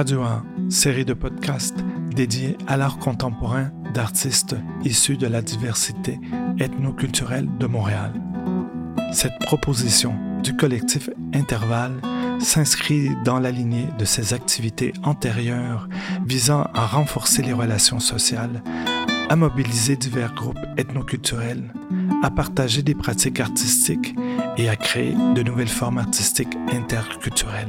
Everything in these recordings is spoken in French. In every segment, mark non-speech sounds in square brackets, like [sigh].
Radio 1, série de podcasts dédiés à l'art contemporain d'artistes issus de la diversité ethnoculturelle de Montréal. Cette proposition du collectif Intervalle s'inscrit dans la lignée de ses activités antérieures visant à renforcer les relations sociales, à mobiliser divers groupes ethnoculturels, à partager des pratiques artistiques et à créer de nouvelles formes artistiques interculturelles.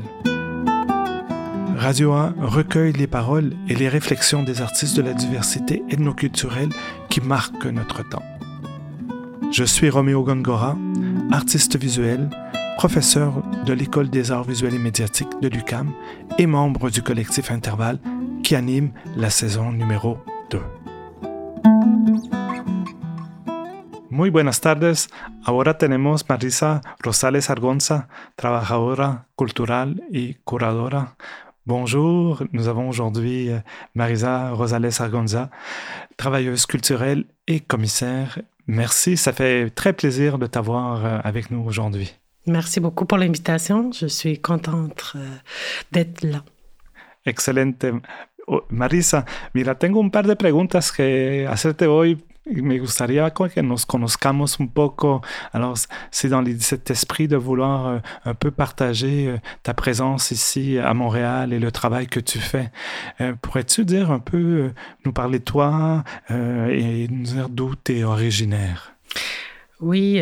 Radio 1 recueille les paroles et les réflexions des artistes de la diversité ethnoculturelle qui marquent notre temps. Je suis Roméo Gongora, artiste visuel, professeur de l'École des arts visuels et médiatiques de l'UCAM et membre du collectif Intervalle qui anime la saison numéro 2. Muy buenas tardes. Ahora tenemos Marisa Rosales Argonza, trabajadora cultural y curadora. Bonjour, nous avons aujourd'hui euh, Marisa Rosales Argonza, travailleuse culturelle et commissaire. Merci, ça fait très plaisir de t'avoir euh, avec nous aujourd'hui. Merci beaucoup pour l'invitation. Je suis contente euh, d'être là. Excelente. Oh, Marisa, mira, tengo un par de preguntas que hacerte hoy me gustaría que nos conozcamos un poco. Alors, c'est dans cet esprit de vouloir euh, un peu partager euh, ta présence ici à Montréal et le travail que tu fais. Euh, pourrais-tu dire un peu, nous parler de toi et nous dire d'où tu es originaire? Oui,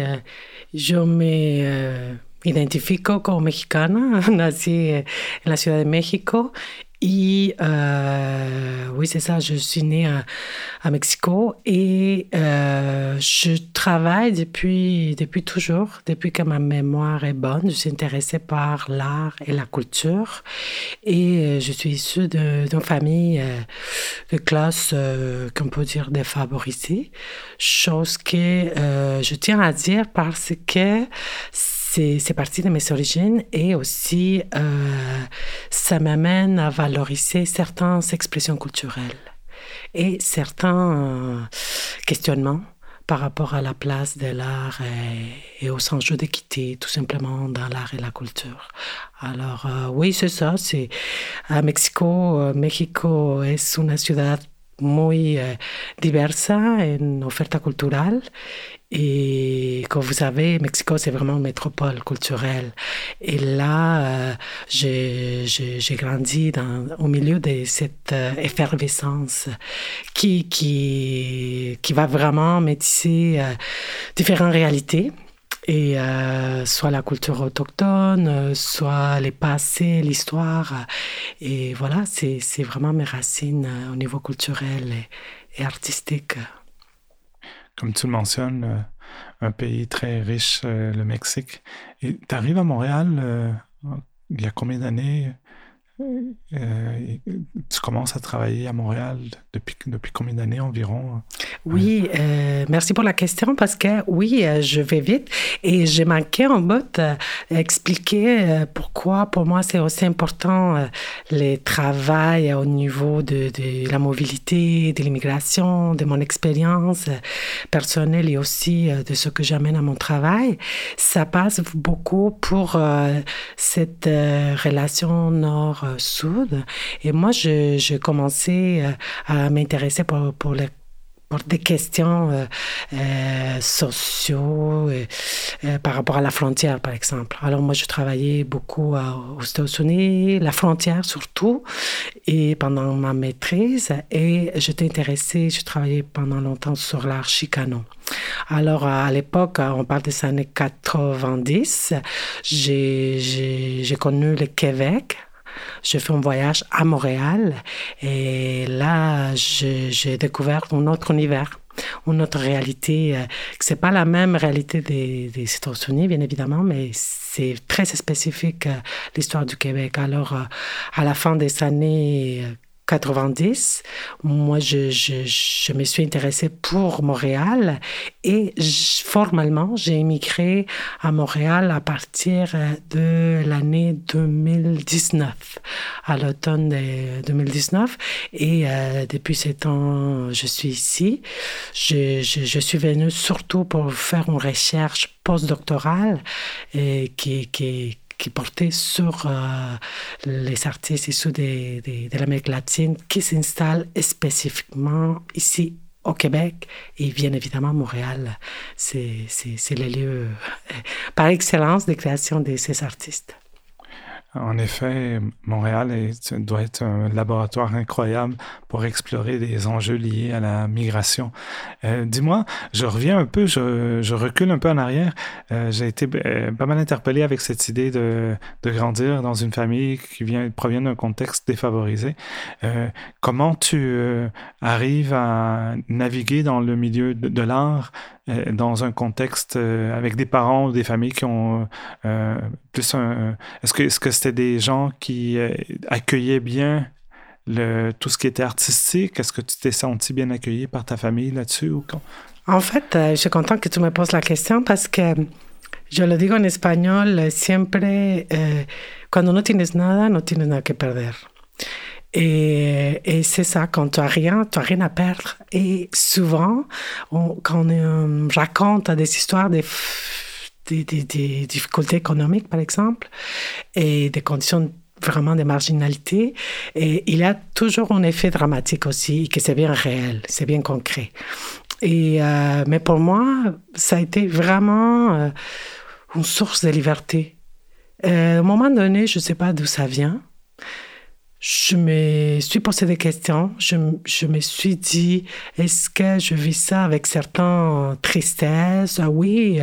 je me identifico como mexicana, [laughs] nací en la Ciudad de México Et euh, oui, c'est ça, je suis née à, Mexico et euh, je travaille depuis, depuis toujours, depuis que ma mémoire est bonne. Je suis intéressée par l'art et la culture et euh, je suis issue d'une famille euh, de classe, euh, qu'on peut dire, défavorisée, chose que je tiens à dire parce que partie de mes origines et aussi euh, ça m'amène à valoriser certaines expressions culturelles et certains euh, questionnements par rapport à la place de l'art et, aux enjeux d'équité, tout simplement dans l'art et la culture. Alors euh, oui, c'est ça. C'est à Mexico. Mexico est une ciudad muy diversa en oferta cultural et comme vous savez, Mexico, c'est vraiment une métropole culturelle. Et là, euh, j'ai grandi au milieu de cette euh, effervescence qui, qui, qui va vraiment métisser euh, différentes réalités. Et soit la culture autochtone, soit les passés, l'histoire. Et voilà, c'est vraiment mes racines au niveau culturel et artistique. Comme tu le mentionnes, euh, un pays très riche, euh, le Mexique. Et tu arrives à Montréal euh, il y a combien d'années? Euh, tu commences à travailler à Montréal depuis, depuis combien d'années environ? Oui, euh, merci pour la question parce que oui, euh, je vais vite et j'ai manqué en bout expliquer pourquoi pour moi c'est aussi important le travail au niveau de, de la mobilité, de l'immigration, de mon expérience personnelle et aussi de ce que j'amène à mon travail. Ça passe beaucoup pour cette relation nord soude. Et moi, j'ai commencé euh, à m'intéresser pour, pour pour des questions euh, euh sociaux euh, par rapport à la frontière, par exemple. Alors moi, je travaillais beaucoup aux États-Unis, la frontière surtout, et pendant ma maîtrise, et j'étais intéressée, je travaillais pendant longtemps sur l'art chicano. Alors à l'époque, on parle des années 90, j'ai connu le Québec, je fais un voyage à Montréal et là, j'ai découvert un autre univers une autre réalité, euh, Ce n'est pas la même réalité des, États-Unis, bien évidemment, mais c'est très spécifique euh, l'histoire du Québec. Alors, euh, à la fin des années 90, moi, je, je, je, me suis intéressée pour Montréal et formellement, j'ai immigré à Montréal à partir de l'année 2019, à l'automne de 2019. Et euh, depuis ce temps, je suis ici. Je, je, suis venue surtout pour faire une recherche postdoctorale et qui, qui qui portait sur les artistes issus de, de l'Amérique latine qui s'installent spécifiquement ici au Québec et bien évidemment Montréal. C'est le lieu par excellence de création de ces artistes. En effet, Montréal doit être un laboratoire incroyable pour explorer des enjeux liés à la migration. Euh, dis-moi, je reviens un peu, je, recule un peu en arrière. Euh, j'ai été euh, pas mal interpellé avec cette idée de, grandir dans une famille qui vient, provient d'un contexte défavorisé. comment tu arrives à naviguer dans le milieu de l'art euh, dans un contexte euh, avec des parents ou des familles qui ont euh, plus un... Est-ce que est-ce que c'était des gens qui accueillaient bien tout ce qui était artistique? Est-ce que tu t'es senti bien accueilli par ta famille là-dessus? Ou... En fait, je suis contente que tu me poses la question parce que je le dis en espagnol, siempre, cuando no tienes nada, no tienes nada que perder. Et, et c'est ça, quand tu n'as rien, tu n'as rien à perdre. Et souvent, quand on euh, raconte des histoires des, difficultés économiques, par exemple, et des conditions vraiment de marginalité, et il a toujours un effet dramatique aussi, que c'est bien réel, c'est bien concret. Et, euh, mais pour moi, ça a été vraiment euh, une source de liberté. à un moment donné, je ne sais pas d'où ça vient, je me suis posé des questions. Je, me suis dit, est-ce que je vis ça avec certaines tristesse? Ah oui,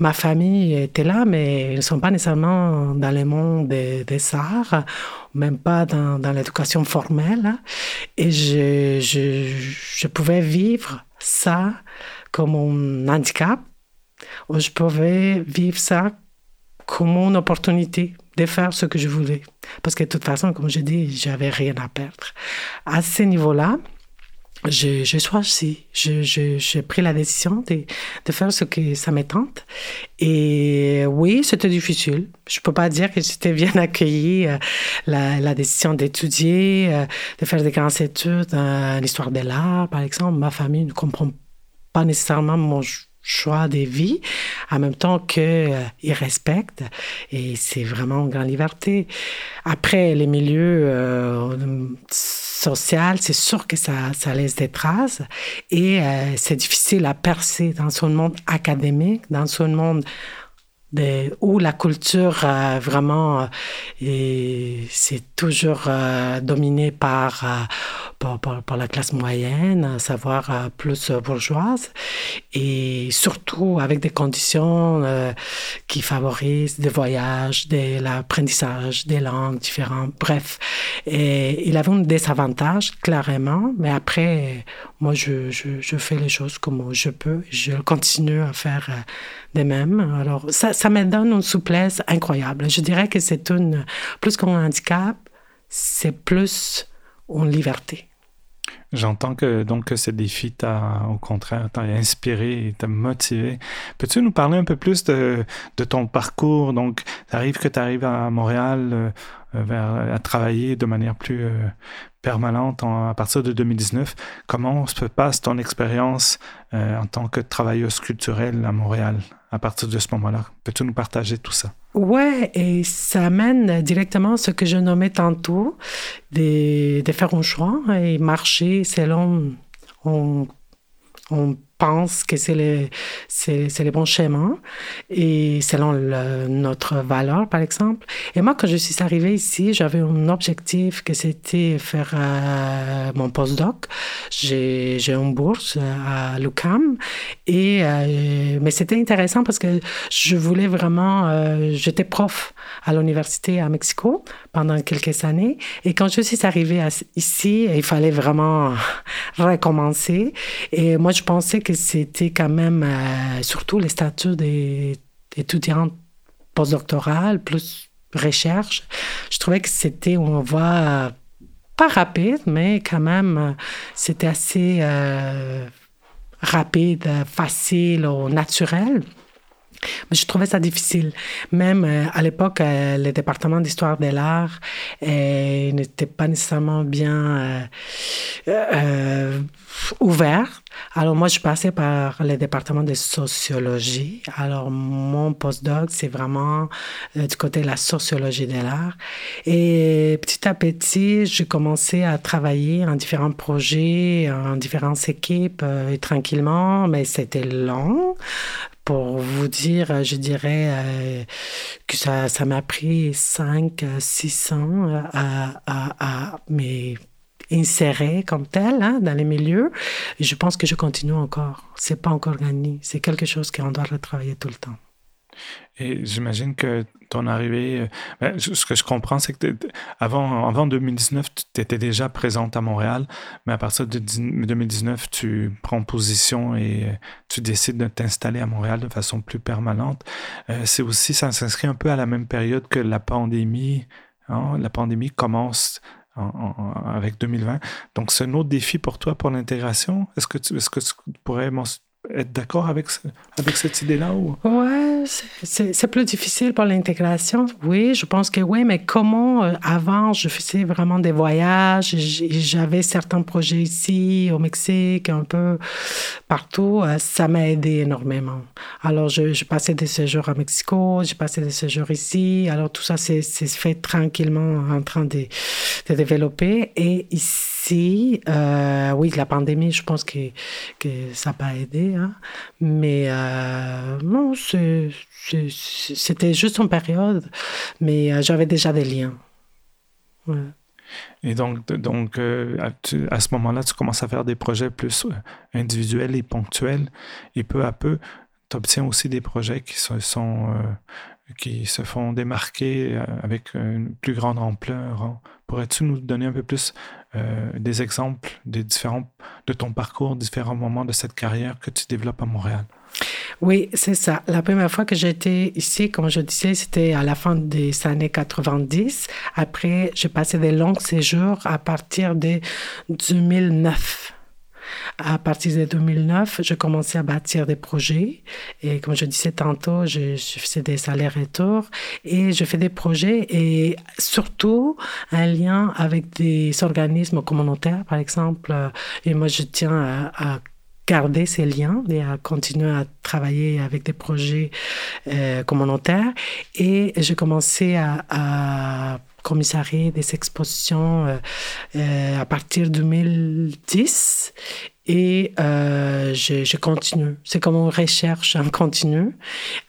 ma famille était là, mais ils ne sont pas nécessairement dans le monde des, des arts, même pas dans, dans l'éducation formelle. Et je, je, je pouvais vivre ça comme un handicap, ou je pouvais vivre ça comme une opportunité de faire ce que je voulais. Parce que de toute façon, comme je dis, j'avais rien à perdre. À ce niveau-là, j'ai choisi, j'ai pris la décision de, de, faire ce que ça me. Et oui, c'était difficile. Je peux pas dire que j'étais bien [laughs] accueillie. Euh, la, la décision d'étudier, euh, de faire des grandes études en histoire de l'art, par exemple, ma famille ne comprend pas nécessairement mon choix de vie, en même temps qu'ils euh, respectent. Et c'est vraiment une grande liberté. Après, les milieux euh, sociaux, c'est sûr que ça, ça, laisse des traces. Et euh, c'est difficile à percer dans son monde académique, dans son monde de, où la culture euh, vraiment c'est toujours dominé par par, la classe moyenne, à savoir euh, plus bourgeoise, et surtout avec des conditions euh, qui favorisent des voyages, de l'apprentissage des langues différentes, bref. Et il avait un désavantage, clairement, mais après, moi, je, je, fais les choses comme je peux, je continue à faire euh, de même. Alors, ça me donne une souplesse incroyable. Je dirais que c'est une, plus qu'un handicap, c'est plus une liberté. J'entends que donc que ce défi t'a au contraire t'a inspiré et t'a motivé. Peux-tu nous parler un peu plus de, ton parcours? Donc, ça arrive que tu à Montréal euh, à travailler de manière plus euh, permanente à partir de 2019. Comment se passe ton expérience euh, en tant que travailleuse culturelle à Montréal à partir de ce moment-là? Peux-tu nous partager tout ça? Ouais, et ça amène directement à ce que je nommais tantôt, de, de faire un choix et marcher selon on, on pense que c'est le, c'est, bon schéma et selon notre valeur, par exemple. Et moi, quand je suis arrivée ici, j'avais un objectif que c'était faire euh, mon postdoc. J'ai, j'ai une bourse à l'UCAM et euh, mais c'était intéressant parce que je voulais vraiment, euh, j'étais prof à l'université à Mexico pendant quelques années et quand je suis arrivée ici, il fallait vraiment [laughs] recommencer et moi je pensais que c'était quand même euh, surtout les statuts des étudiantes postdoctorales plus recherche. Je trouvais que c'était une voie pas rapide, mais quand même c'était assez euh, rapide, facile ou naturel. Mais je trouvais ça difficile. Même euh, à l'époque, euh, le département d'histoire de l'art euh, n'était pas nécessairement bien ouvert. Alors moi, je passais par le département de sociologie. Alors mon postdoc, c'est vraiment du côté de la sociologie de l'art. Et petit à petit, j'ai commencé à travailler en différents projets, en différentes équipes, et tranquillement, mais c'était long pour vous dire, je dirais euh, que ça, ça m'a pris 5, 6 ans à, à, à m'insérer comme tel hein, dans les milieux. Je pense que je continue encore. C'est pas encore gagné. C'est quelque chose qu'on doit retravailler tout le temps. Et j'imagine que ton arrivée, euh, ben, ce que je comprends, c'est que avant, avant 2019, tu étais déjà présente à Montréal, mais à partir de 2019, tu prends position et euh, tu décides de t'installer à Montréal de façon plus permanente. Euh, c'est aussi, ça s'inscrit un peu à la même période que la pandémie. Hein? La pandémie commence avec 2020. Donc, c'est un autre défi pour toi pour l'intégration. Est-ce que, tu, est-ce que tu pourrais être d'accord avec, avec cette idée-là? Ou... Ouais, c'est plus difficile pour l'intégration. Oui, je pense que oui, mais comment euh, avant, je faisais vraiment des voyages, j'avais certains projets ici, au Mexique, un peu partout, euh, ça m'a aidé énormément. Alors, je, je, passais des séjours à Mexico, j'ai passé des séjours ici, alors tout ça, c'est fait tranquillement en train de, de développer. Et ici, euh, oui, la pandémie, je pense que, que ça n'a pas Hein. Mais euh, non, c'était juste une période. Mais euh, j'avais déjà des liens. Et donc, donc à ce moment-là, tu commences à faire des projets plus individuels et ponctuels. Et peu à peu, tu obtiens aussi des projets qui se, sont, qui se font démarquer avec une plus grande ampleur. Pourrais-tu nous donner un peu plus euh, des exemples des différents, de ton parcours, différents moments de cette carrière que tu développes à Montréal? Oui, c'est ça. La première fois que j'étais ici, comme je disais, c'était à la fin des années 90. Après, j'ai passé des longs séjours à partir de 2009. À partir de 2009, je commençais à bâtir des projets. Et comme je disais tantôt, je, faisais des allers-retours et je fais des projets et surtout un lien avec des organismes communautaires, par exemple. Et moi, je tiens à, garder ces liens et à continuer à travailler avec des projets euh, communautaires. Et j'ai commencé à commissarier des expositions euh, euh, à partir de 2010 et euh, je, continue. C'est comme une recherche en continu.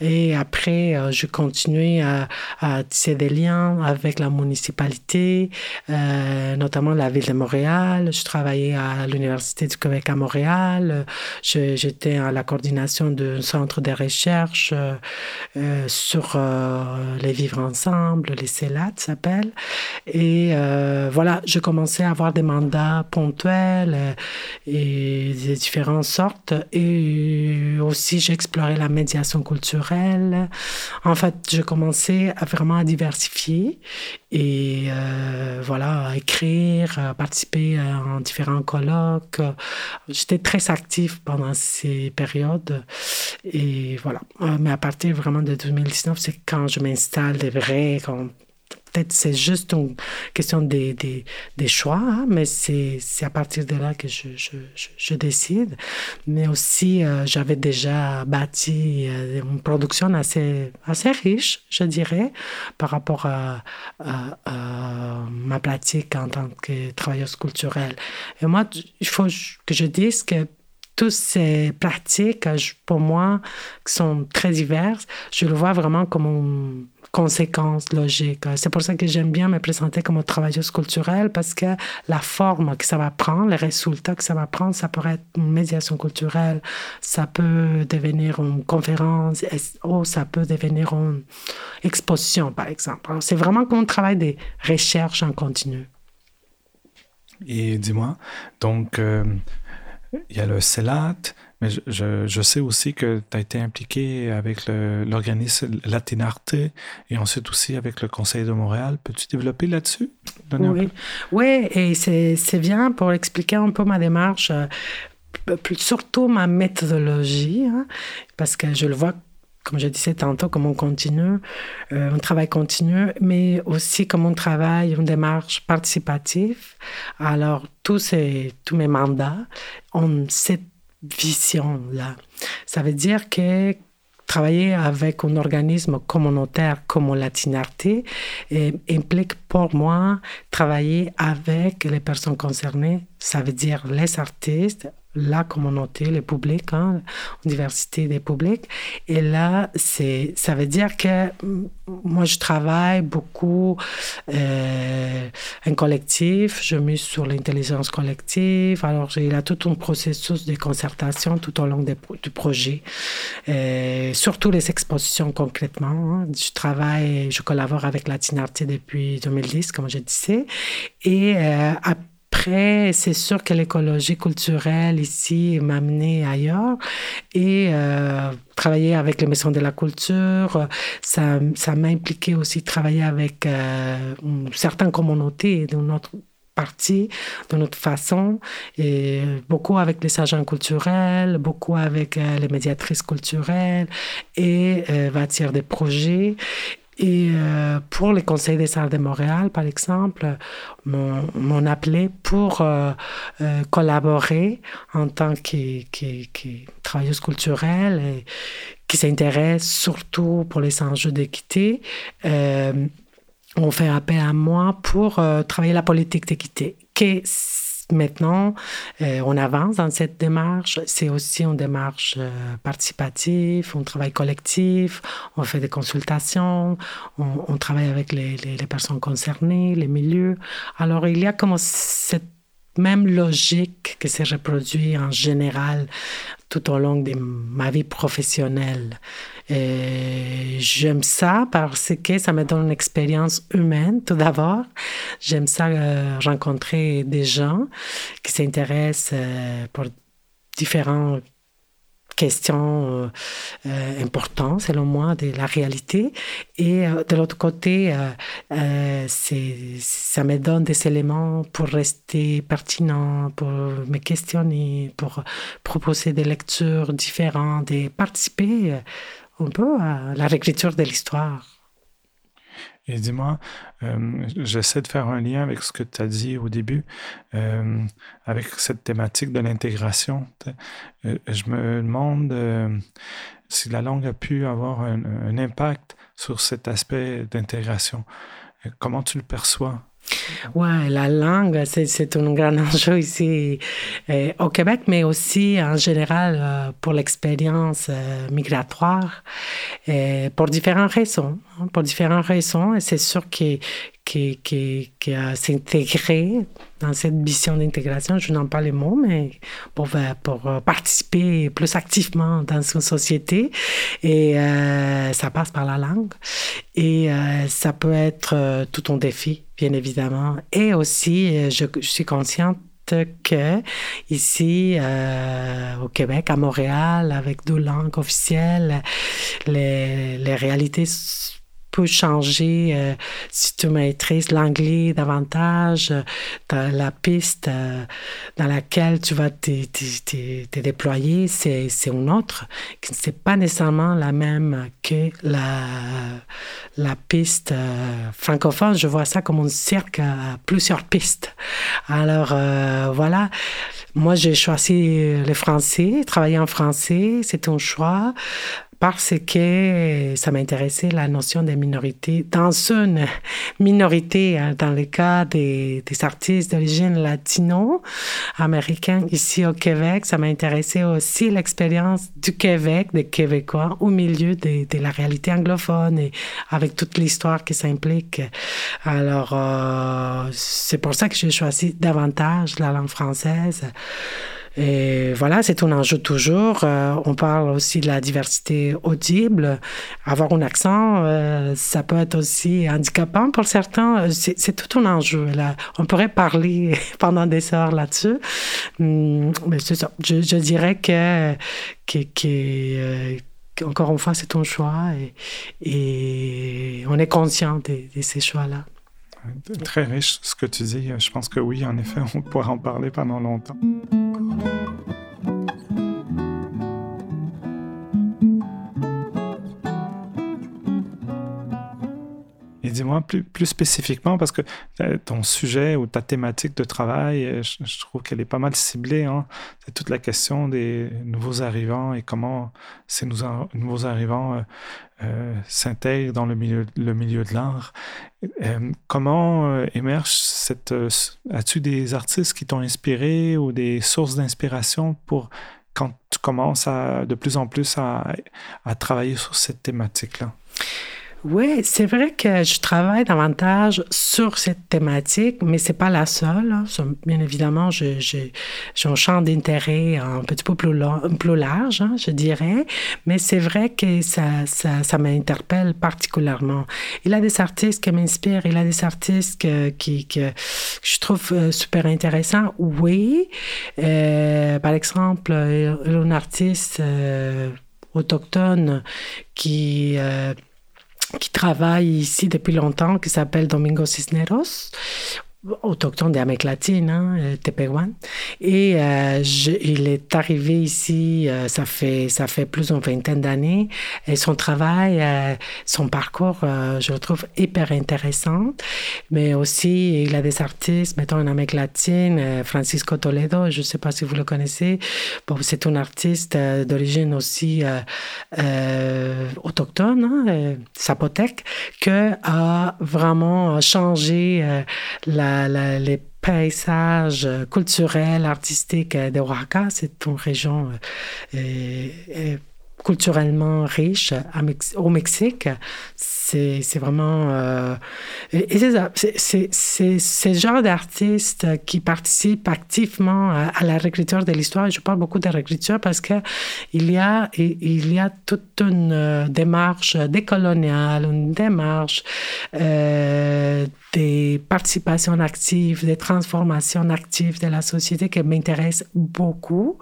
Et après, euh, je continue à, à, tisser des liens avec la municipalité, euh, notamment la ville de Montréal. Je travaillais à l'Université du Québec à Montréal. J'étais à la coordination d'un centre de recherche sur les vivre ensemble, les CELAT s'appelle. Et voilà, je commençais à avoir des mandats ponctuels et différentes sortes. Et aussi, j'explorais la médiation culturelle. En fait, j'ai commencé à vraiment diversifier et euh, voilà, écrire, participer en différents colloques. J'étais très active pendant ces périodes. Et voilà. Mais à partir vraiment de 2019, c'est quand je m'installe des vrais, peut-être c'est juste une question des, des, choix, hein, mais c'est à partir de là que je, je, je, décide. Mais aussi, euh, j'avais déjà bâti euh, une production assez, assez riche, je dirais, par rapport à, à, ma pratique en tant que travailleuse culturelle. Et moi, il faut que je dise que toutes ces pratiques, pour moi, qui sont très diverses, je le vois vraiment comme une conséquence logique. C'est pour ça que j'aime bien me présenter comme une travailleuse culturelle parce que la forme que ça va prendre, les résultats que ça va prendre, ça pourrait être une médiation culturelle, ça peut devenir une conférence, ou ça peut devenir une exposition, par exemple. C'est vraiment comme un travail de recherche en continu. Et dis-moi, donc, euh, il y a le CELAT, mais je, je, sais aussi que tu as été impliqué avec l'organisme Latinarte et ensuite aussi avec le Conseil de Montréal. Peux-tu développer là-dessus? Oui. oui, et c'est bien pour expliquer un peu ma démarche, euh, surtout ma méthodologie, hein, parce que je le vois comme je disais tantôt, comme on continue, euh, un travail continu, mais aussi comme on travaille une démarche participative. Alors, tous, tous mes mandats ont cette vision-là. Ça veut dire que travailler avec un organisme communautaire comme Latinarté implique pour moi travailler avec les personnes concernées, ça veut dire les artistes, la communauté, le public, hein, diversité des publics. Et là, c'est, ça veut dire que moi, je travaille beaucoup euh, en collectif, je mise sur l'intelligence collective. Alors, il y a tout un processus de concertation tout au long du projet, euh, surtout les expositions concrètement. Hein. Je travaille, je collabore avec Latinarté depuis 2010, comme je disais. Et euh, c'est sûr que l'écologie culturelle ici m'a amené ailleurs et euh, travailler avec les maisons de la culture, ça, ça m'a impliqué aussi travailler avec euh, certaines communautés de notre partie, de notre façon, et beaucoup avec les agents culturels, beaucoup avec euh, les médiatrices culturelles et euh, bâtir des projets. Et euh, pour les conseils des arts de Montréal, par exemple, m'ont appelé pour euh, euh, collaborer en tant que, que, travailleuse culturelle et qui s'intéresse surtout pour les enjeux d'équité. on fait appel à moi pour travailler la politique d'équité, qui Maintenant, euh, on avance dans cette démarche. C'est aussi une démarche euh, participative, un travail collectif, on fait des consultations, on, travaille avec les, les, personnes concernées, les milieux. Alors, il y a comme cette même logique qui s'est reproduite en général tout au long de ma vie professionnelle. J'aime ça parce que ça me donne une expérience humaine, tout d'abord. J'aime ça euh, rencontrer des gens qui s'intéressent euh, pour différents question euh, euh, importante, selon moi, de la réalité. Et euh, de l'autre côté, euh, ça me donne des éléments pour rester pertinent, pour me questionner, pour proposer des lectures différentes et participer un peu à la réécriture de l'histoire. Et dis-moi, euh, j'essaie de faire un lien avec ce que tu as dit au début, euh, avec cette thématique de l'intégration. Euh, je me demande si la langue a pu avoir un, un impact sur cet aspect d'intégration. Comment tu le perçois? Ouais, la langue, c'est un grand enjeu ici euh, au Québec, mais aussi en général euh, pour l'expérience euh, migratoire, pour différentes raisons. Hein, pour différentes raisons, et c'est sûr que qui, qui, qui dans cette mission d'intégration. Je n'en pas les mots, mais pour, pour participer plus activement dans une société. Et ça passe par la langue. Et ça peut être tout un défi, bien évidemment. Et aussi, je, je suis consciente que ici au Québec, à Montréal, avec deux langues officielles, les, les réalités peut changer euh, si tu maîtrises l'anglais davantage, euh, la piste euh, dans laquelle tu vas te, déployer, c'est, c'est une autre, qui n'est pas nécessairement la même que la, la piste francophone. Je vois ça comme un cercle à plusieurs pistes. Alors, voilà. Moi, j'ai choisi le français, travailler en français, c'est un choix parce que ça m'intéressait la notion des minorités. Dans une minorité, hein, dans le cas des, artistes d'origine latino-américaine ici au Québec, ça m'intéressait aussi l'expérience du Québec, des Québécois, au milieu de, la réalité anglophone et avec toute l'histoire qui s'implique. Alors, euh, c'est pour ça que j'ai choisi davantage la langue française. Et voilà, c'est un enjeu toujours. Euh, on parle aussi de la diversité audible. Avoir un accent, euh, ça peut être aussi handicapant pour certains. C'est tout un enjeu. Là. On pourrait parler [laughs] pendant des heures là-dessus. Hum, mais c'est ça. Je, je, dirais que, que, que euh, encore une fois, c'est un choix et, et on est conscient de, de ces choix-là. Très riche ce que tu dis. Je pense que oui, en effet, [laughs] on pourra en parler pendant longtemps. Dis-moi plus, plus spécifiquement, parce que euh, ton sujet ou ta thématique de travail, euh, je, trouve qu'elle est pas mal ciblée. Hein. C'est toute la question des nouveaux arrivants et comment ces nouveaux arrivants euh, s'intègrent dans le milieu, le milieu de l'art. comment émerge cette... As-tu des artistes qui t'ont inspiré ou des sources d'inspiration pour quand tu commences à, de plus en plus à, à travailler sur cette thématique-là? Oui, c'est vrai que je travaille davantage sur cette thématique, mais c'est pas la seule. Hein. Bien évidemment, j'ai un champ d'intérêt un petit peu plus, large, hein, je dirais, mais c'est vrai que ça, ça, ça m'interpelle particulièrement. Il y a des artistes qui m'inspirent, il y a des artistes que, qui, je trouve euh, super intéressants, oui. Euh, par exemple, un artiste euh, autochtone qui qui travaille ici depuis longtemps, qui s'appelle Domingo Cisneros, autochtone d'Amérique latine, hein, euh. Et euh, il est arrivé ici, euh, ça, fait, ça fait plus d'une vingtaine d'années. Et son travail, son parcours, je le trouve hyper intéressant. Mais aussi, il a des artistes, mettons en Amérique latine, Francisco Toledo, je ne sais pas si vous le connaissez. Bon, c'est un artiste d'origine aussi autochtone, hein, zapotèque, qui a vraiment changé la les paysages culturels, artistiques de Oaxaca. C'est une région euh, euh, culturellement riche au Mexique. C'est vraiment... Euh, c'est ce genre d'artistes qui participent activement à, la réécriture de l'histoire. Je parle beaucoup de réécriture parce qu'il y, a, y a toute une démarche décoloniale, une démarche des participations actives, des transformations actives de la société qui m'intéresse beaucoup.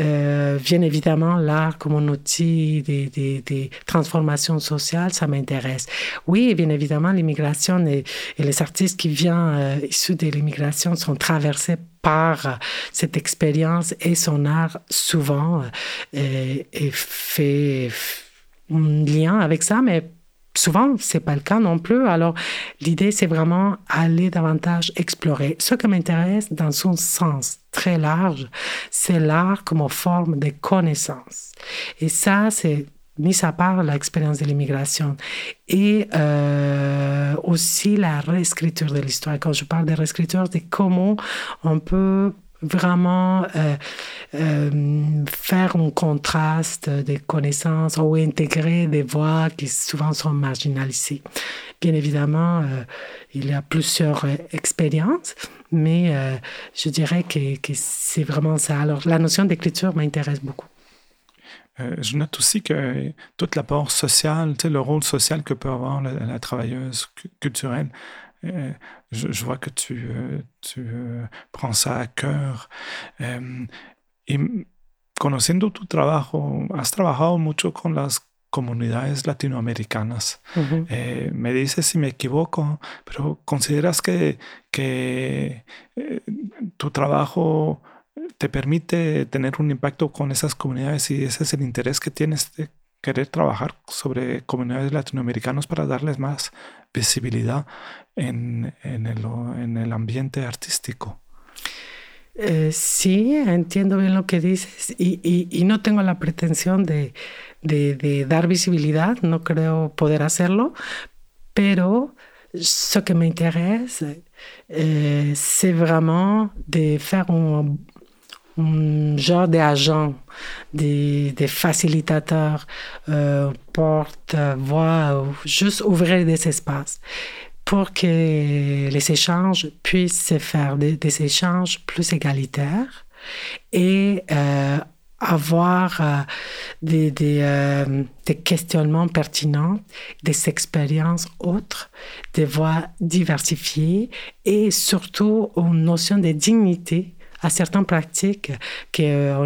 Euh, bien évidemment, l'art comme un outil des, des, des transformations sociales, ça m'intéresse. Oui, bien évidemment, l'immigration et, les artistes qui viennent euh, issus de l'immigration sont traversés par cette expérience et son art souvent euh, et fait un lien avec ça, mais souvent, c'est pas le cas non plus. Alors, l'idée, c'est vraiment aller davantage explorer. Ce qui m'intéresse dans son sens très large, c'est l'art comme forme de connaissance. Et ça, c'est mis à part l'expérience de l'immigration et euh, aussi la réécriture de l'histoire. Quand je parle de réécriture, c'est comment on peut vraiment euh, euh, faire un contraste des connaissances ou intégrer des voix qui souvent sont marginalisées. Bien évidemment, il y a plusieurs expériences, mais je dirais que, que c'est vraiment ça. Alors, la notion d'écriture m'intéresse beaucoup. Je note aussi que toute l'apport social, le rôle social que peut avoir la travailleuse culturelle, euh, je, vois que tu, euh, tu euh, prends ça à cœur. y conociendo tu trabajo, has trabajado mucho con las comunidades latinoamericanas. me dices si me equivoco, pero ¿consideras que, que tu trabajo te permite tener un impacto con esas comunidades y ese es el interés que tienes de querer trabajar sobre comunidades latinoamericanas para darles más visibilidad en, en, el, en el, ambiente artístico. Eh, sí, entiendo bien lo que dices y, y, no tengo la pretensión de, de, de, dar visibilidad, no creo poder hacerlo, pero ce que m'intéresse, eh, c'est vraiment de faire un, un genre d'agents, des, des, facilitateurs, euh, porte-voix, juste ouvrir des espaces pour que les échanges puissent se faire, des, échanges plus égalitaires et euh, avoir euh, des, des, euh, des, questionnements pertinents, des expériences autres, des voix diversifiées et surtout une notion de dignité à certaines pratiques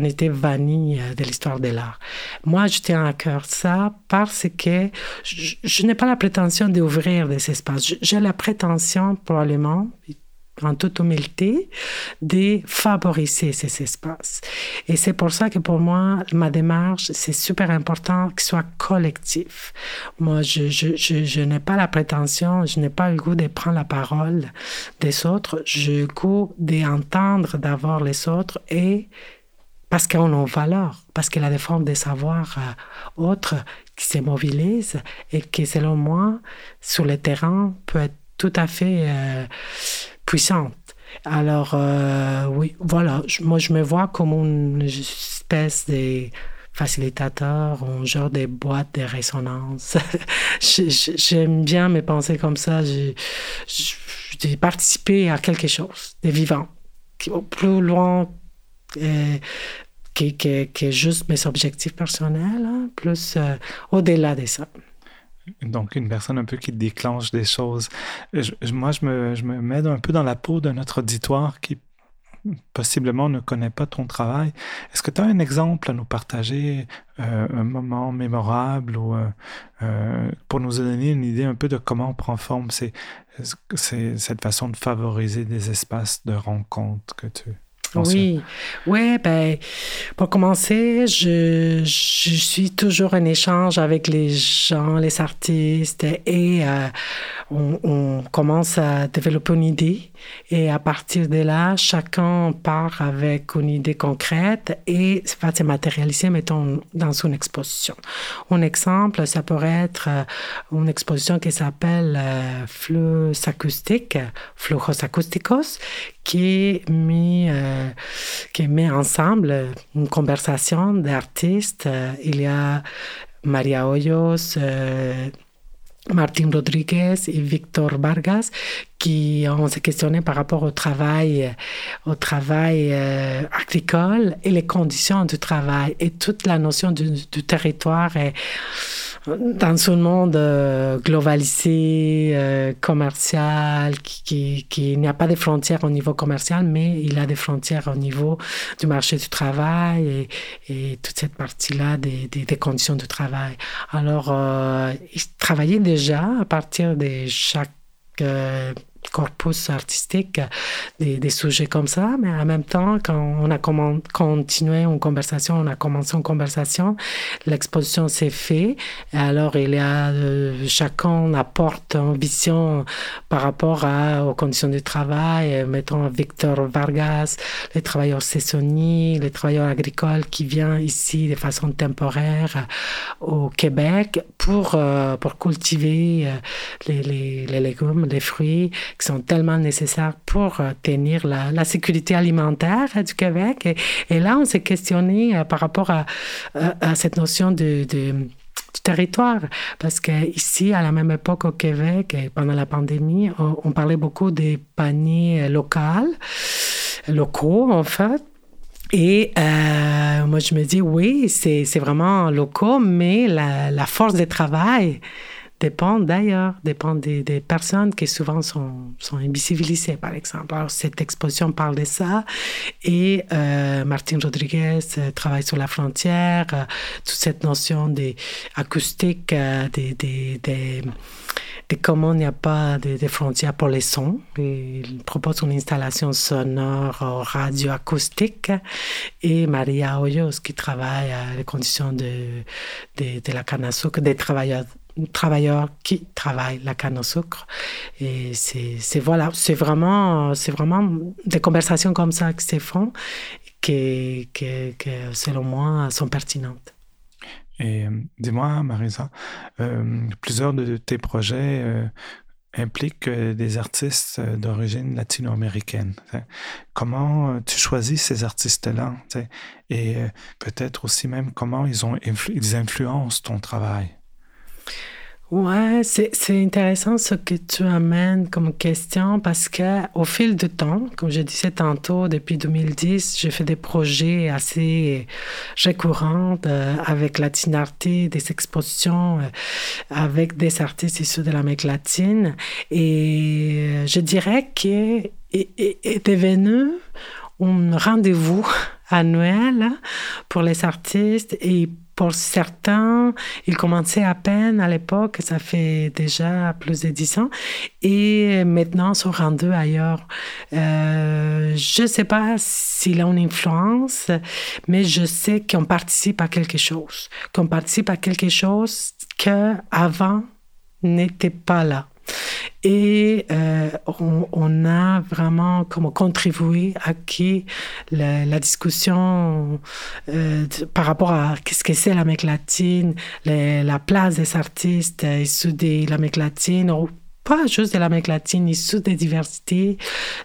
été bannies euh, de l'histoire de l'art. Moi, je tiens à cœur ça parce que je, n'ai pas la prétention d'ouvrir des espaces. J'ai la prétention, probablement, en toute humilité, de favoriser ces espaces. Et c'est pour ça que pour moi, ma démarche, c'est super important qu'il soit collectif. Moi, je, je, je, je n'ai pas la prétention, je n'ai pas le goût de prendre la parole des autres, je goût d'entendre d'abord les autres et parce qu'on a valeur, parce qu'il a des formes de savoir euh, autres qui se mobilisent et qui, selon moi, sur le terrain, peut être tout à fait euh, puissante. Alors, euh, oui, voilà, moi, je me vois comme une espèce de facilitateur, un genre de boîte de résonance. [laughs] J'aime bien me penser comme ça. J'ai participé à quelque chose de vivant, plus loin qui, est juste mes objectifs personnels, hein, plus euh, au-delà de ça. Donc, une personne un peu qui déclenche des choses. moi, je me, je me mets un peu dans la peau de notre auditoire qui possiblement ne connaît pas ton travail. Est-ce que tu as un exemple à nous partager, euh, un moment mémorable ou euh, pour nous donner une idée un peu de comment prend forme c'est cette façon de favoriser des espaces de rencontre que tu oui, ouais, ben, pour commencer, je, je, suis toujours en échange avec les gens, les artistes, et euh, on, on, commence à développer une idée. Et à partir de là, chacun part avec une idée concrète et va se matérialiser, mettons, dans une exposition. Un exemple, ça pourrait être euh, une exposition qui s'appelle euh, Flux acoustiques, Flujos qui met, euh, qui met ensemble une conversation d'artistes. Il y a Maria Hoyos, euh, Martin Rodriguez et Victor Vargas qui ont se questionné par rapport au travail, au travail euh, agricole et les conditions du travail et toute la notion du, du territoire est dans un monde euh, globalisé, euh, commercial, qui, qui, n'y a pas de frontières au niveau commercial, mais il a des frontières au niveau du marché du travail et, et toute cette partie-là des, des, des, conditions de travail. Alors, euh, il travaillait déjà à partir de chaque euh, corpus artistique des, sujets comme ça, mais en même temps, quand on a continué une conversation, on a commencé une conversation, l'exposition s'est faite, et alors il y a, euh, chacun apporte une vision par rapport aux conditions du travail, mettons Victor Vargas, les travailleurs saisonniers, les travailleurs agricoles qui viennent ici de façon temporaire au Québec pour, euh, pour cultiver euh, les légumes, les fruits, qui sont tellement nécessaires pour euh, tenir la, sécurité alimentaire euh, du Québec. Et, là, on s'est questionné euh, par rapport à, cette notion de, du territoire. Parce qu'ici, à la même époque au Québec, pendant la pandémie, on, parlait beaucoup des paniers locaux, locaux en fait. Et moi, je me dis, oui, c'est vraiment locaux, mais la force de travail dépend d'ailleurs, dépend des, des, personnes qui souvent sont, sont invisibilisées, par exemple. Alors, cette exposition parle de ça. Et euh, Martin Rodriguez euh, travaille sur la frontière, euh, toute cette notion d'acoustique, euh, des, des, des, de comment il n'y a pas de, frontières pour les sons. Il propose une installation sonore radioacoustique. Et Maria Hoyos, qui travaille à les conditions de, de, de la canne à sucre, des travailleurs travailleurs qui travaillent la canne au sucre. Et c'est voilà, c'est vraiment, vraiment des conversations comme ça qui se font qui, qui, qui selon moi, sont pertinentes. Et euh, dis-moi, Marisa, euh, plusieurs de tes projets euh, impliquent euh, des artistes d'origine latino-américaine. Comment tu choisis ces artistes-là et peut-être aussi même comment ils, ont ils influencent ton travail? Ouais, c'est intéressant ce que tu amènes comme question parce que au fil du temps, comme je disais tantôt, depuis 2010, j'ai fait des projets assez récurrents euh, avec Latinarté, des expositions euh, avec des artistes issus de l'Amérique latine. Et euh, je dirais que est devenu un rendez-vous [laughs] annuel pour les artistes et pour certains, ils commençaient à peine à l'époque, ça fait déjà plus de dix ans, et maintenant sont rendus ailleurs. Euh, je ne sais pas s'il a une influence, mais je sais qu'on participe à quelque chose, qu'on participe à quelque chose qu'avant n'était pas là. Et euh, on, a vraiment comme contribué à qui la, discussion euh, par rapport à qu'est-ce que c'est l'Amérique latine, la place des artistes issus de l'Amérique latine, pas juste de l'Amérique latine, issue des diversités.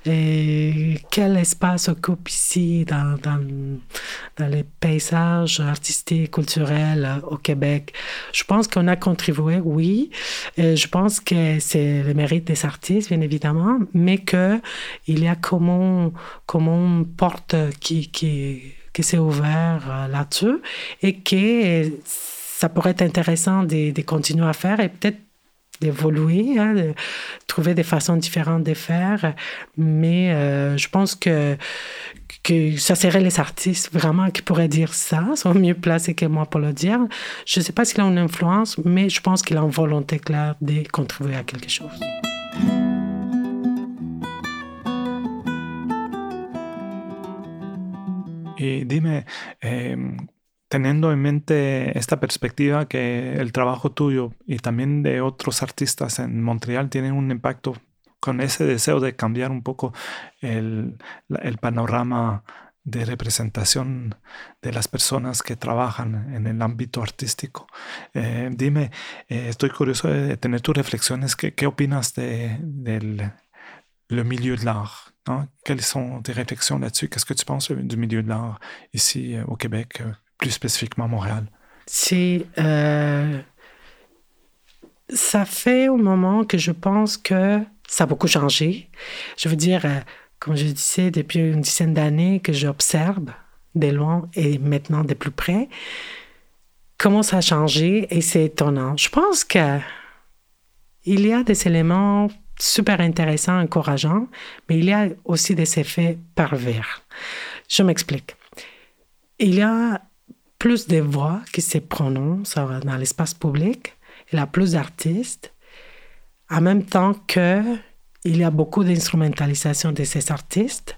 Et quel espace occupe ici dans, dans, les paysages artistiques, culturels euh, au Québec? Je pense qu'on a contribué, oui. Je pense que c'est le mérite des artistes, bien évidemment, mais qu'il y a comment, comment une porte qui, qui, qui s'est ouverte euh, là-dessus et que ça pourrait être intéressant de, de continuer à faire et peut-être d'évoluer, hein, de trouver des façons différentes de faire. Mais euh, je pense que, que ça serait les artistes vraiment qui pourraient dire ça, [laughs] sont mieux placés que moi pour le dire. Je ne sais pas s'il a une influence, mais je pense qu'il a une volonté claire de contribuer à quelque chose. Et dis-moi, teniendo en mente esta perspectiva que el trabajo tuyo y también de otros artistas en Montreal tienen un impacto con ese deseo de cambiar un poco el, panorama de representación de las personas que trabajan en el ámbito artístico. Eh, dime, eh, estoy curioso de tener tus reflexiones. ¿Qué, opinas de, del le milieu de l'art? Quelles sont tes réflexions là-dessus? Qu'est-ce que tu penses du milieu de l'art ici au Québec? Plus spécifiquement Montréal? C'est. Euh, ça fait un moment que je pense que ça a beaucoup changé. Je veux dire, euh, comme je disais, depuis une dizaine d'années que j'observe de loin et maintenant de plus près, comment ça a changé et c'est étonnant. Je pense que il y a des éléments super intéressants, encourageants, mais il y a aussi des effets pervers. Je m'explique. Il y a plus de voix qui se prononcent dans l'espace public, il y a plus d'artistes, en même temps que il y a beaucoup d'instrumentalisation de ces artistes.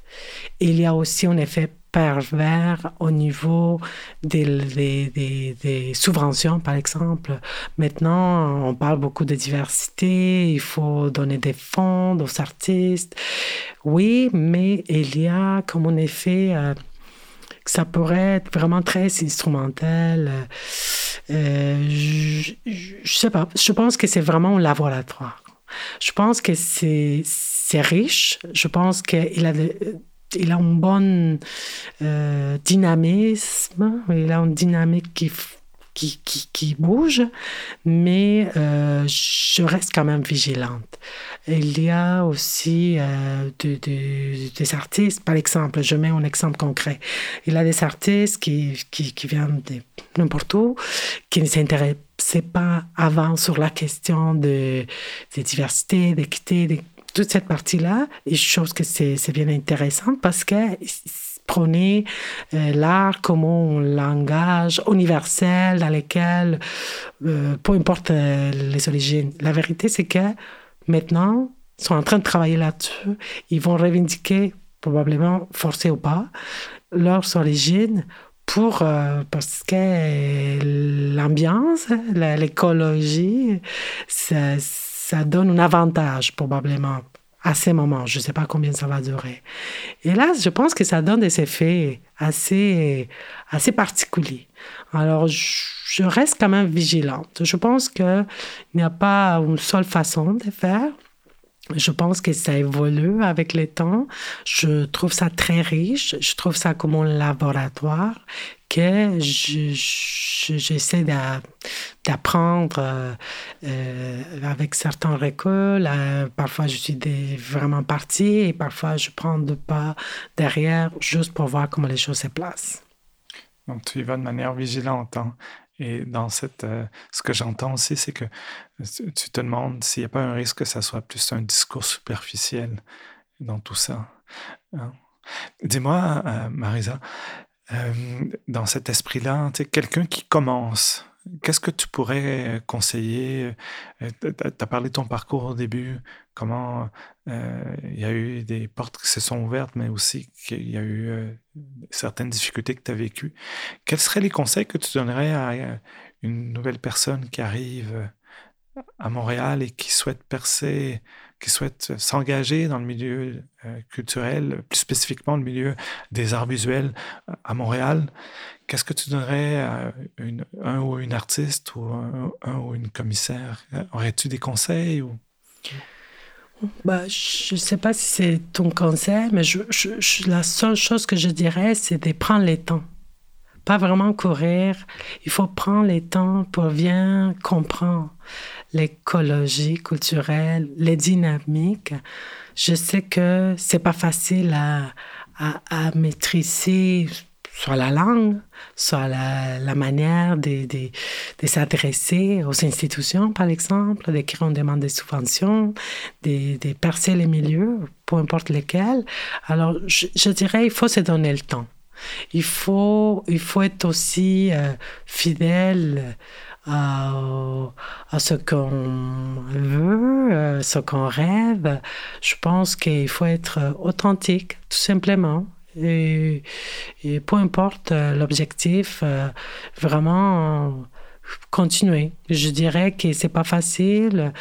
Il y a aussi un effet pervers au niveau des, des, des, subventions, par exemple. Maintenant, on parle beaucoup de diversité, il faut donner des fonds aux artistes. Oui, mais il y a comme un effet... Euh, ça pourrait être vraiment très instrumental. Euh, je, je, sais pas. Je pense que c'est vraiment un laboratoire. Je pense que c'est riche. Je pense qu'il a il a un bon euh, dynamisme, il a une dynamique qui qui, qui, bouge, mais euh, je reste quand même vigilante. Il y a aussi euh, des artistes, par exemple, je mets un exemple concret. Il y a des artistes qui, qui, qui viennent de n'importe où, qui ne s'intéressaient pas avant sur la question de, de diversité, d'équité, de toute cette partie-là. Et je trouve que c'est bien intéressant parce que prenez euh, l'art comme un langage universel dans lequel, euh, peu importe euh, les origines. La vérité, c'est que maintenant, ils sont en train de travailler là-dessus. Ils vont revendiquer, probablement forcé ou pas, leurs origines pour, parce que l'ambiance, l'écologie, ça donne un avantage probablement à ces moments. Je ne sais pas combien ça va durer. Et là, je pense que ça donne des effets assez, assez particuliers. Alors, je reste quand même vigilante. Je pense qu'il n'y a pas une seule façon de faire. Je pense que ça évolue avec le temps. Je trouve ça très riche. Je trouve ça comme un laboratoire que j'essaie d'apprendre euh, euh, avec certains reculs. Euh, parfois, je suis vraiment partie et parfois, je prends deux pas derrière juste pour voir comment les choses se placent. Donc, tu y vas de manière vigilante. Hein? Et dans cette, ce que j'entends aussi, c'est que tu te demandes s'il n'y a pas un risque que ça soit plus un discours superficiel dans tout ça. Hein? Dis-moi, Marisa, dans cet esprit-là, quelqu'un qui commence, Qu'est-ce que tu pourrais conseiller? Tu as parlé de ton parcours au début, comment il y a eu des portes qui se sont ouvertes, mais aussi qu'il y a eu certaines difficultés que tu as vécues. Quels seraient les conseils que tu donnerais à une nouvelle personne qui arrive à Montréal et qui souhaite percer, qui souhaite s'engager dans le milieu culturel, plus spécifiquement le milieu des arts visuels à Montréal? Qu'est-ce que tu donnerais à un ou une artiste ou un, ou une commissaire? Aurais-tu des conseils. Bah, je ne sais pas si c'est ton conseil, mais je, la seule chose que je dirais, c'est de prendre les temps. Pas vraiment courir. Il faut prendre les temps pour bien comprendre l'écologie culturelle, les dynamiques. Je sais que c'est pas facile à, à, maîtriser soit la langue, soit la, manière de, de, s'adresser aux institutions, par exemple, de qui on demande des subventions, de, de percer les milieux, peu importe lesquels. Alors, je, dirais, il faut se donner le temps. Il faut, il faut être aussi euh, fidèle à, à, ce qu'on veut, ce qu'on rêve. Je pense qu'il faut être authentique, tout simplement. Et, peu importe euh, l'objectif, euh, vraiment continuer. Je dirais que c'est pas facile.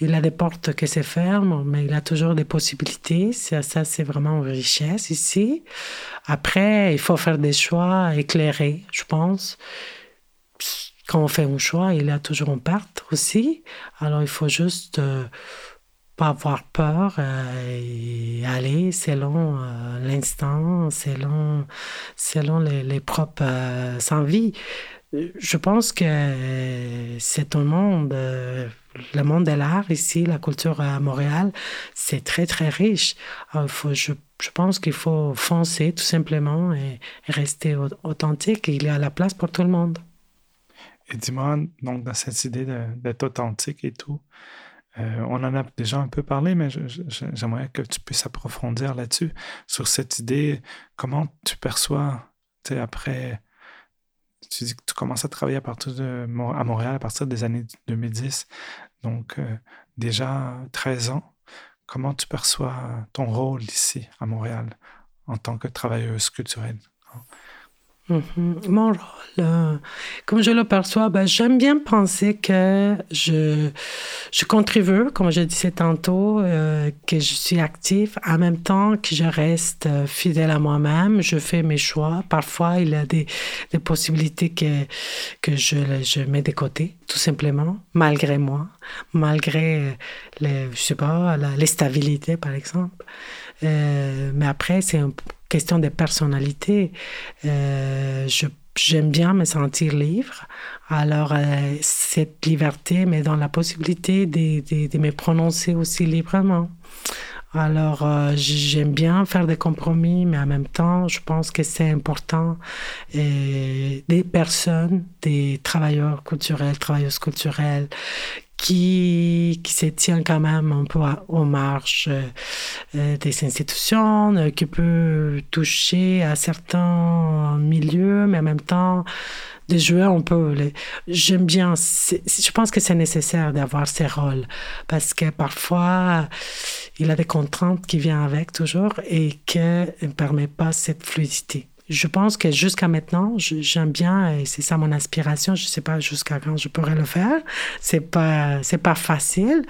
Il a des portes qui se ferment, mais il a toujours des possibilités. Ça, ça c'est vraiment une richesse ici. Après, il faut faire des choix éclairés, je pense. Quand on fait un choix, il y a toujours une perte aussi. Alors, il faut juste euh, pas avoir peur euh, et aller selon euh, l'instant, selon, selon les, propres euh, envies. Je pense que c'est un monde, le monde de l'art ici, la culture à Montréal, c'est très très riche. faut, je, je pense qu'il faut foncer tout simplement et, rester authentique. Il y a la place pour tout le monde. Et dis-moi, donc dans cette idée d'être authentique et tout, euh, on en a déjà un peu parlé, mais j'aimerais que tu puisses approfondir là-dessus, sur cette idée, comment tu perçois, tu sais, après, tu dis que tu commences à travailler à partir de à Montréal à partir des années 2010, donc euh, déjà 13 ans. Comment tu perçois ton rôle ici à Montréal en tant que travailleuse culturelle? Mhm. Mon rôle, euh, comme je le perçois, ben, j'aime bien penser que je, je contribue, comme je disais tantôt, euh, que je suis active, en même temps que je reste euh, fidèle à moi-même, je fais mes choix. Parfois, il y a des, possibilités que, que je, je mets de côté, tout simplement, malgré moi, malgré les, je sais pas, stabilités, par exemple. Mais après, c'est un question de personnalité. Euh, j'aime bien me sentir libre. Alors, euh, cette liberté me donne la possibilité de, de, me prononcer aussi librement. Alors, euh, j'aime bien faire des compromis, mais en même temps, je pense que c'est important. Et des personnes, des travailleurs culturels, travailleuses culturelles, qui, qui se tient quand même un peu aux marges euh, des institutions, euh, qui peut toucher à certains milieux, mais en même temps, des joueurs, on peut. J'aime bien. Je pense que c'est nécessaire d'avoir ces rôles parce que parfois, il y a des contraintes qui viennent avec toujours et qui ne permettent pas cette fluidité je pense que jusqu'à maintenant, j'aime bien, et c'est ça mon aspiration, je ne sais pas jusqu'à quand je pourrais le faire. C'est pas, c'est pas facile,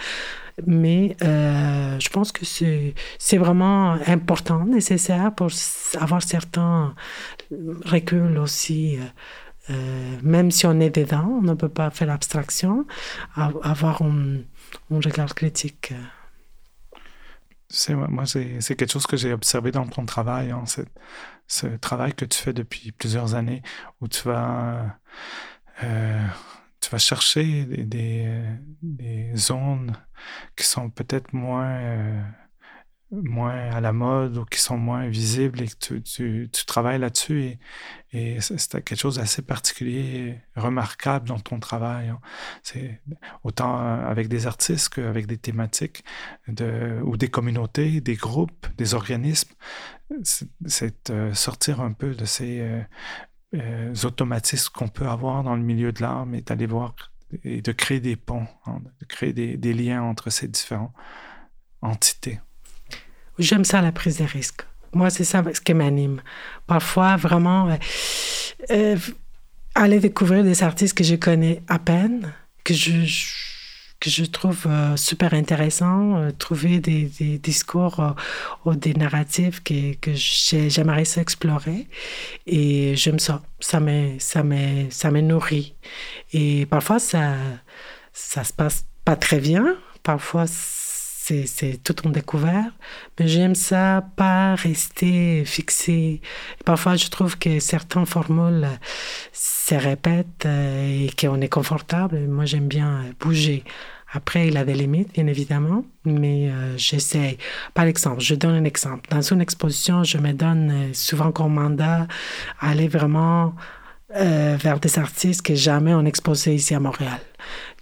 mais euh, je pense que c'est, vraiment important, nécessaire pour avoir certains reculs aussi. Euh, euh, même si on est dedans, on ne peut pas faire l'abstraction, avoir un, un regard critique. C'est, moi, c'est, quelque chose que j'ai observé dans ton travail. Hein, ce travail que tu fais depuis plusieurs années où tu vas, euh, tu vas chercher des, des, zones qui sont peut-être moins, euh, moins à la mode ou qui sont moins visibles et que tu, tu, travailles là-dessus et, c'est quelque chose d'assez particulier, remarquable dans ton travail. Hein. C'est autant euh, avec des artistes qu'avec des thématiques de, ou des communautés, des groupes, des organismes. C'est euh, sortir un peu de ces euh, automatismes qu'on peut avoir dans le milieu de l'art, mais d'aller voir et de créer des ponts, hein, de créer des liens entre ces différentes entités. J'aime ça, la prise de risque. Moi, c'est ça ce qui m'anime. Parfois, vraiment, euh, euh, aller découvrir des artistes que je connais à peine, que je, que je trouve euh, super intéressants, trouver des, discours ou des narratifs que, que j'aimerais explorer. Et j'aime ça. Ça me, ça, me, ça me nourrit. Et parfois, ça, ça se passe pas très bien. Parfois, c'est tout en découvert. Mais j'aime ça, pas rester fixé. Parfois, je trouve que certaines formules se répètent euh, et qu'on est confortable. Moi, j'aime bien bouger. Après, il a des limites, bien évidemment, mais euh, j'essaie. Par exemple, je donne un exemple. Dans une exposition, je me donne euh, souvent comme mandat aller vraiment euh, vers des artistes que jamais on exposé ici à Montréal.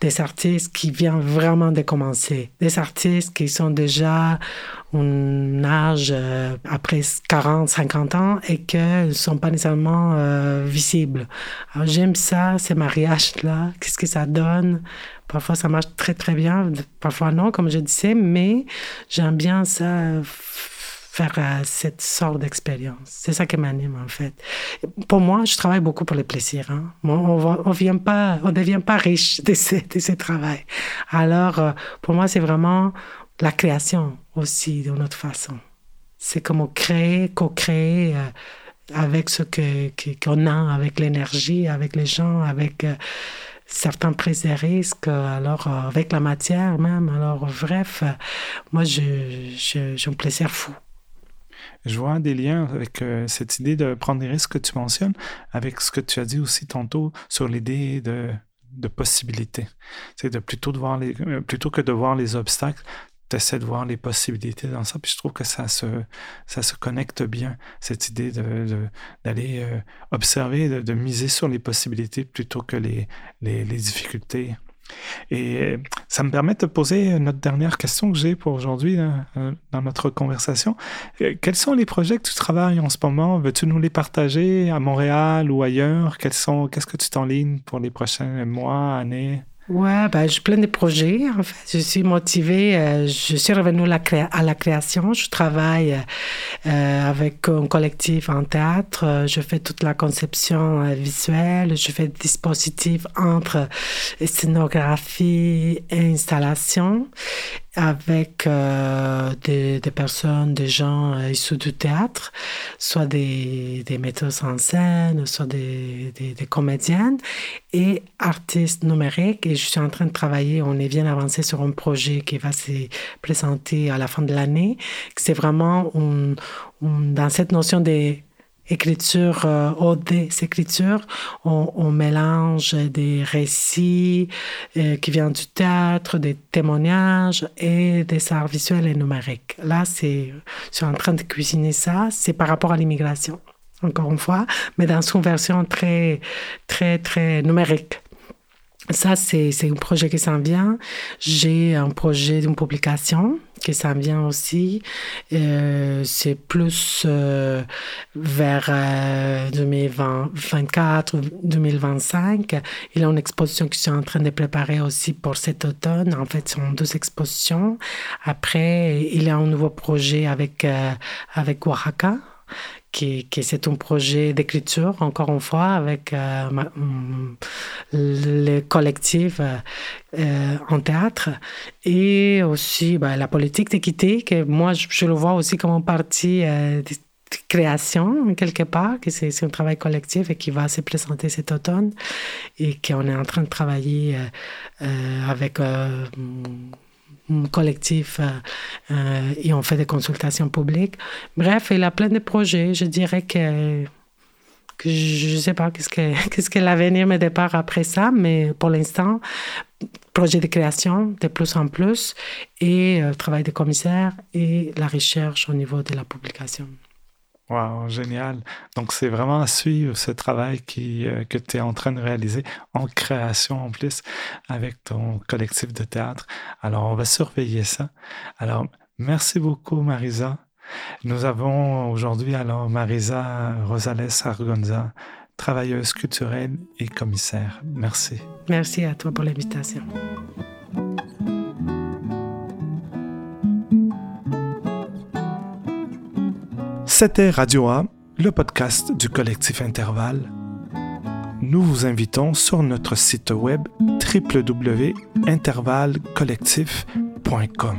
Des artistes qui viennent vraiment de commencer. Des artistes qui sont déjà un âge euh, après 40, 50 ans et qui ne sont pas nécessairement euh, visibles. J'aime ça, ces mariages-là. Qu'est-ce que ça donne? Parfois, ça marche très, très bien. Parfois, non, comme je disais, mais j'aime bien ça faire euh, cette sorte d'expérience. C'est ça qui m'anime, en fait. Pour moi, je travaille beaucoup pour le plaisir. Hein. On ne vient pas, on devient pas riche [laughs] de ce, de travail. Alors, euh, pour moi, c'est vraiment la création aussi, de notre façon. C'est comme créer, co-créer euh, avec ce que, qu'on a, avec l'énergie, avec les gens, avec certains prises de risques, alors avec la matière même. Alors, bref, moi, j'ai un plaisir fou je vois des liens avec euh, cette idée de prendre des risques que tu mentionnes, avec ce que tu as dit aussi tantôt sur l'idée de, de possibilités. C'est de plutôt de voir euh, plutôt que de voir les obstacles, tu essaies de voir les possibilités dans ça. Puis je trouve que ça se, ça se connecte bien, cette idée d'aller de, euh, observer, de, de, miser sur les possibilités plutôt que les, les difficultés. Et euh, ça me permet de poser notre dernière question que j'ai pour aujourd'hui euh, dans notre conversation. Euh, quels sont les projets que tu travailles en ce moment? Veux-tu nous les partager à Montréal ou ailleurs? Qu'est-ce que tu t'enlignes pour les prochains mois, années? Ouais, ben, j'ai plein de projets. En fait, je suis motivée. Euh, je suis revenue à la création. Je travaille euh, avec un collectif en théâtre. Je fais toute la conception euh, visuelle. Je fais des dispositifs entre scénographie et installation avec euh, des, des, personnes, des gens euh, issus du théâtre, soit des, des metteuses en scène, soit des, des, des, comédiennes et artistes numériques. Et je suis en train de travailler, on est bien avancé sur un projet qui va se présenter à la fin de l'année. C'est vraiment un, dans cette notion des écriture, euh, écriture, on, on, mélange des récits euh, qui viennent du théâtre, des témoignages et des arts visuels et numériques. Là, c'est, je suis en train de cuisiner ça, c'est par rapport à l'immigration, encore une fois, mais dans une version très, très, très numérique. Ça, c'est, un projet qui s'en vient. J'ai un projet d'une publication qui s'en vient aussi. Euh, c'est plus euh, vers euh, 2024 ou 2025. Il y a une exposition que je suis en train de préparer aussi pour cet automne. En fait, ce sont deux expositions. Après, il y a un nouveau projet avec, euh, avec Oaxaca qui, c'est un projet d'écriture, encore une fois, avec euh, mm, le collectif euh, euh, en théâtre. Et aussi bah, la politique d'équité, que moi, je, le vois aussi comme partie de création, quelque part, que c'est un travail collectif et qui va se présenter cet automne et qu'on est en train de travailler avec collectif euh, euh, et on fait des consultations publiques. Bref, il a plein de projets. Je dirais que, je ne sais pas qu'est-ce que, [laughs] qu'est-ce que l'avenir me départ après ça, mais pour l'instant, projets de création de plus en plus et le travail de commissaire et la recherche au niveau de la publication. Wow, génial. Donc, c'est vraiment à suivre ce travail qui, que tu es en train de réaliser en création en plus avec ton collectif de théâtre. Alors, on va surveiller ça. Alors, merci beaucoup, Marisa. Nous avons aujourd'hui alors Marisa Rosales Argonza, travailleuse culturelle et commissaire. Merci. Merci à toi pour l'invitation. C'était Radio A, le podcast du collectif Intervalle. Nous vous invitons sur notre site web www.intervallecollectif.com.